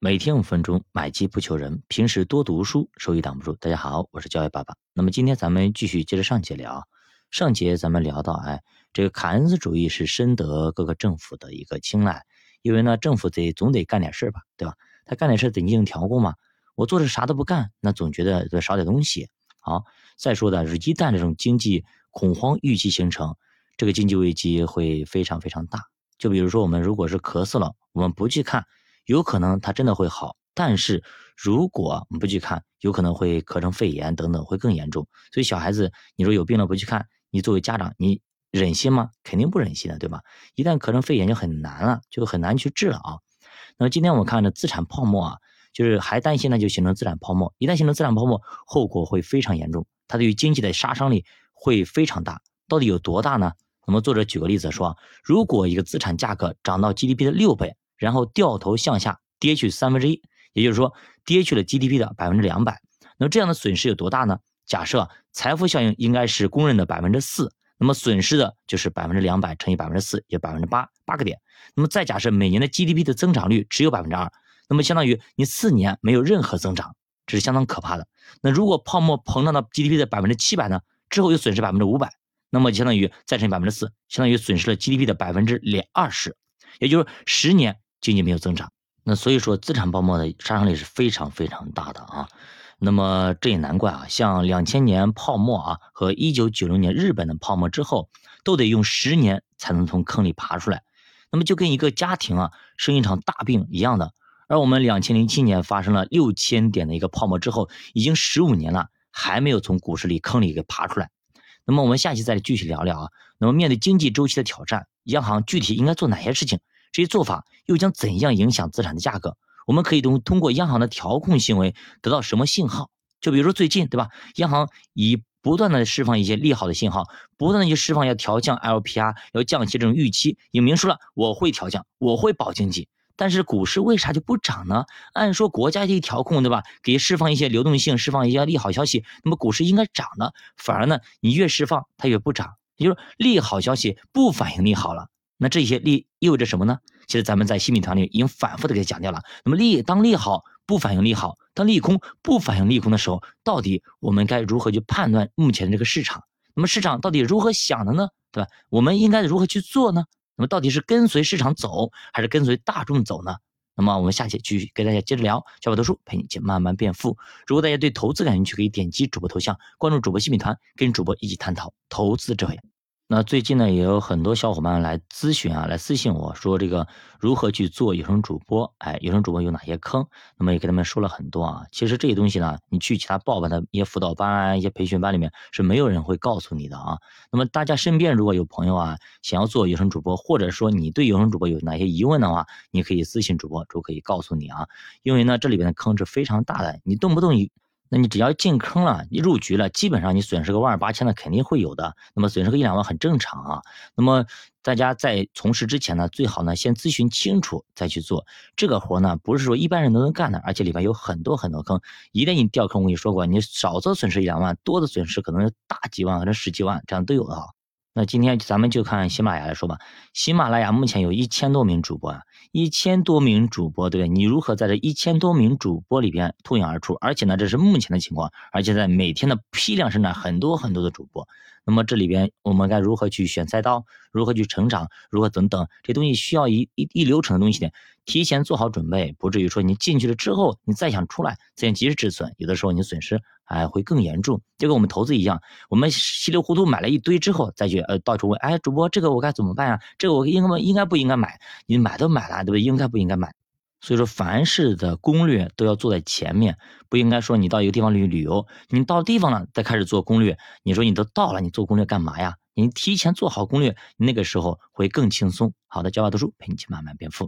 每天五分钟，买机不求人。平时多读书，收益挡不住。大家好，我是教育爸爸。那么今天咱们继续接着上节聊。上节咱们聊到，哎，这个凯恩斯主义是深得各个政府的一个青睐，因为呢，政府得总得干点事吧，对吧？他干点事得进行调控嘛。我做着啥都不干，那总觉得得少点东西。好，再说的是，一旦这种经济恐慌预期形成，这个经济危机会非常非常大。就比如说，我们如果是咳嗽了，我们不去看。有可能它真的会好，但是如果我们不去看，有可能会咳成肺炎等等，会更严重。所以小孩子，你说有病了不去看，你作为家长，你忍心吗？肯定不忍心的，对吧？一旦咳成肺炎就很难了，就很难去治了啊。那么今天我们看的资产泡沫啊，就是还担心呢，就形成资产泡沫。一旦形成资产泡沫，后果会非常严重，它对于经济的杀伤力会非常大。到底有多大呢？那么作者举个例子说，如果一个资产价格涨到 GDP 的六倍。然后掉头向下跌去三分之一，也就是说跌去了 GDP 的百分之两百。那这样的损失有多大呢？假设财富效应应该是公认的百分之四，那么损失的就是百分之两百乘以百分之四，也百分之八，八个点。那么再假设每年的 GDP 的增长率只有百分之二，那么相当于你四年没有任何增长，这是相当可怕的。那如果泡沫膨胀到 GDP 的百分之七百呢？之后又损失百分之五百，那么相当于再乘以百分之四，相当于损失了 GDP 的百分之两二十，也就是十年。经济没有增长，那所以说资产泡沫的杀伤力是非常非常大的啊。那么这也难怪啊，像两千年泡沫啊和一九九零年日本的泡沫之后，都得用十年才能从坑里爬出来。那么就跟一个家庭啊生一场大病一样的。而我们两千零七年发生了六千点的一个泡沫之后，已经十五年了，还没有从股市里坑里给爬出来。那么我们下期再继续聊聊啊。那么面对经济周期的挑战，央行具体应该做哪些事情？这些做法又将怎样影响资产的价格？我们可以通通过央行的调控行为得到什么信号？就比如说最近，对吧？央行以不断的释放一些利好的信号，不断的去释放要调降 LPR、要降息这种预期，也明说了我会调降，我会保经济。但是股市为啥就不涨呢？按说国家一调控，对吧？给释放一些流动性，释放一些利好消息，那么股市应该涨的，反而呢，你越释放它越不涨，也就是利好消息不反映利好了。那这些利意味着什么呢？其实咱们在新品团里已经反复的给讲掉了。那么利当利好不反映利好，当利空不反映利空的时候，到底我们该如何去判断目前的这个市场？那么市场到底如何想的呢？对吧？我们应该如何去做呢？那么到底是跟随市场走，还是跟随大众走呢？那么我们下期继续跟大家接着聊。小宝读书陪你一起慢慢变富。如果大家对投资感兴趣，可以点击主播头像，关注主播新品团，跟主播一起探讨投资智慧。那最近呢，也有很多小伙伴来咨询啊，来私信我说这个如何去做有声主播？哎，有声主播有哪些坑？那么也给他们说了很多啊。其实这些东西呢，你去其他报班的一些辅导班啊、一些培训班里面是没有人会告诉你的啊。那么大家身边如果有朋友啊，想要做有声主播，或者说你对有声主播有哪些疑问的话，你可以私信主播，主播可以告诉你啊。因为呢，这里边的坑是非常大的，你动不动。那你只要进坑了，你入局了，基本上你损失个万儿八千的肯定会有的。那么损失个一两万很正常啊。那么大家在从事之前呢，最好呢先咨询清楚再去做这个活呢，不是说一般人都能干的，而且里边有很多很多坑。一旦你掉坑，我跟你说过，你少则损失一两万，多的损失可能是大几万或者十几万，这样都有的哈。那今天咱们就看喜马拉雅来说吧。喜马拉雅目前有一千多名主播啊，一千多名主播，对不对？你如何在这一千多名主播里边脱颖而出？而且呢，这是目前的情况，而且在每天的批量生产很多很多的主播。那么这里边我们该如何去选赛道？如何去成长？如何等等？这东西需要一一一流程的东西呢？提前做好准备，不至于说你进去了之后，你再想出来，再想及时止损，有的时候你损失还会更严重。就跟我们投资一样，我们稀里糊涂买了一堆之后，再去呃到处问，哎，主播这个我该怎么办呀？这个我应该应该不应该买？你买都买了，对不对？应该不应该买？所以说，凡事的攻略都要做在前面，不应该说你到一个地方旅旅游，你到地方了再开始做攻略。你说你都到了，你做攻略干嘛呀？你提前做好攻略，那个时候会更轻松。好的，教爸读书陪你去慢慢变富。